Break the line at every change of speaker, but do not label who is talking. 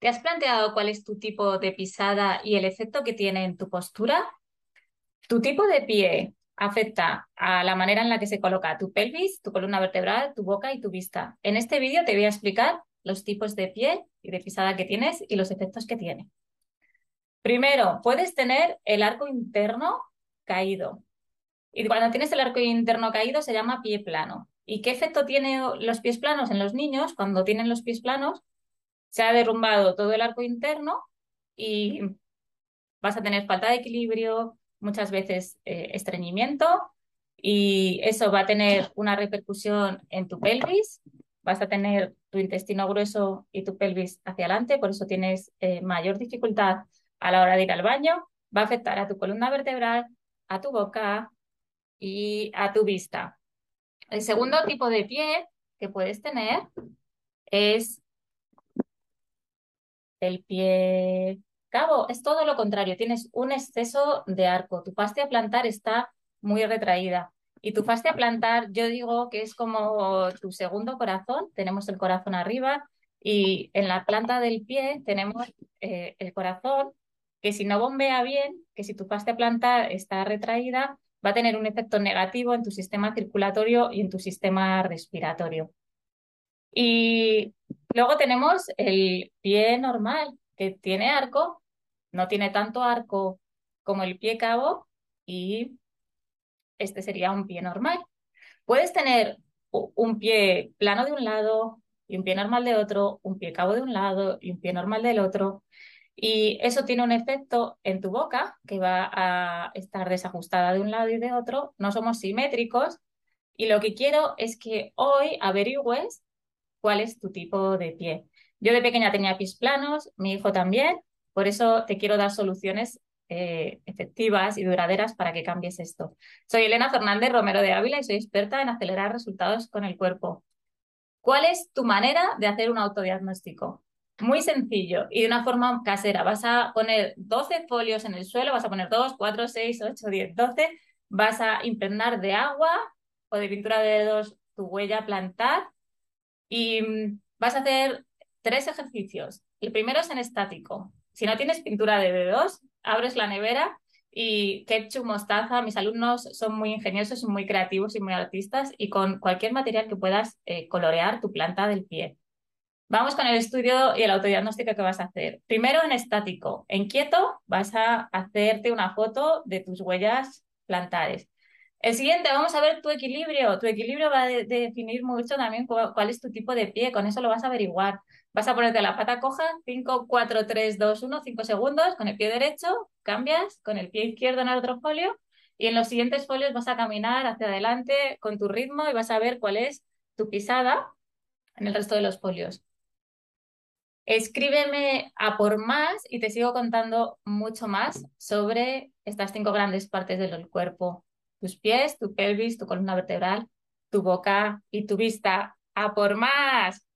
¿Te has planteado cuál es tu tipo de pisada y el efecto que tiene en tu postura? Tu tipo de pie afecta a la manera en la que se coloca tu pelvis, tu columna vertebral, tu boca y tu vista. En este vídeo te voy a explicar los tipos de pie y de pisada que tienes y los efectos que tiene. Primero, puedes tener el arco interno caído. Y cuando tienes el arco interno caído se llama pie plano. ¿Y qué efecto tienen los pies planos en los niños? Cuando tienen los pies planos, se ha derrumbado todo el arco interno y vas a tener falta de equilibrio, muchas veces eh, estreñimiento y eso va a tener una repercusión en tu pelvis, vas a tener tu intestino grueso y tu pelvis hacia adelante, por eso tienes eh, mayor dificultad a la hora de ir al baño, va a afectar a tu columna vertebral, a tu boca y a tu vista. El segundo tipo de pie que puedes tener es el pie cabo. Es todo lo contrario, tienes un exceso de arco. Tu fascia plantar está muy retraída. Y tu fascia plantar, yo digo que es como tu segundo corazón. Tenemos el corazón arriba y en la planta del pie tenemos eh, el corazón que si no bombea bien, que si tu fascia plantar está retraída, va a tener un efecto negativo en tu sistema circulatorio y en tu sistema respiratorio. Y luego tenemos el pie normal, que tiene arco, no tiene tanto arco como el pie cabo y este sería un pie normal. Puedes tener un pie plano de un lado y un pie normal de otro, un pie cabo de un lado y un pie normal del otro. Y eso tiene un efecto en tu boca que va a estar desajustada de un lado y de otro. No somos simétricos. Y lo que quiero es que hoy averigües cuál es tu tipo de pie. Yo de pequeña tenía pies planos, mi hijo también, por eso te quiero dar soluciones eh, efectivas y duraderas para que cambies esto. Soy Elena Fernández Romero de Ávila y soy experta en acelerar resultados con el cuerpo. ¿Cuál es tu manera de hacer un autodiagnóstico? Muy sencillo y de una forma casera. Vas a poner 12 folios en el suelo, vas a poner 2, 4, 6, 8, 10, 12. Vas a impregnar de agua o de pintura de dedos tu huella plantar y mm, vas a hacer tres ejercicios. El primero es en estático. Si no tienes pintura de dedos, abres la nevera y ketchup, mostaza. Mis alumnos son muy ingeniosos muy creativos y muy artistas y con cualquier material que puedas eh, colorear tu planta del pie. Vamos con el estudio y el autodiagnóstico que vas a hacer. Primero en estático. En quieto vas a hacerte una foto de tus huellas plantares. El siguiente, vamos a ver tu equilibrio. Tu equilibrio va a definir mucho también cuál, es tu tipo de pie. Con eso lo vas a averiguar. Vas a ponerte la pata coja, 5, 4, 3, 2, 1, 5 segundos. Con el pie derecho cambias, con el pie izquierdo en el otro folio. Y en los siguientes folios vas a caminar hacia adelante con tu ritmo y vas a ver cuál es tu pisada en el resto de los folios. Escríbeme a por más y te sigo contando mucho más sobre estas cinco grandes partes del cuerpo tus pies, tu pelvis, tu columna vertebral, tu boca y tu vista. ¡A por más!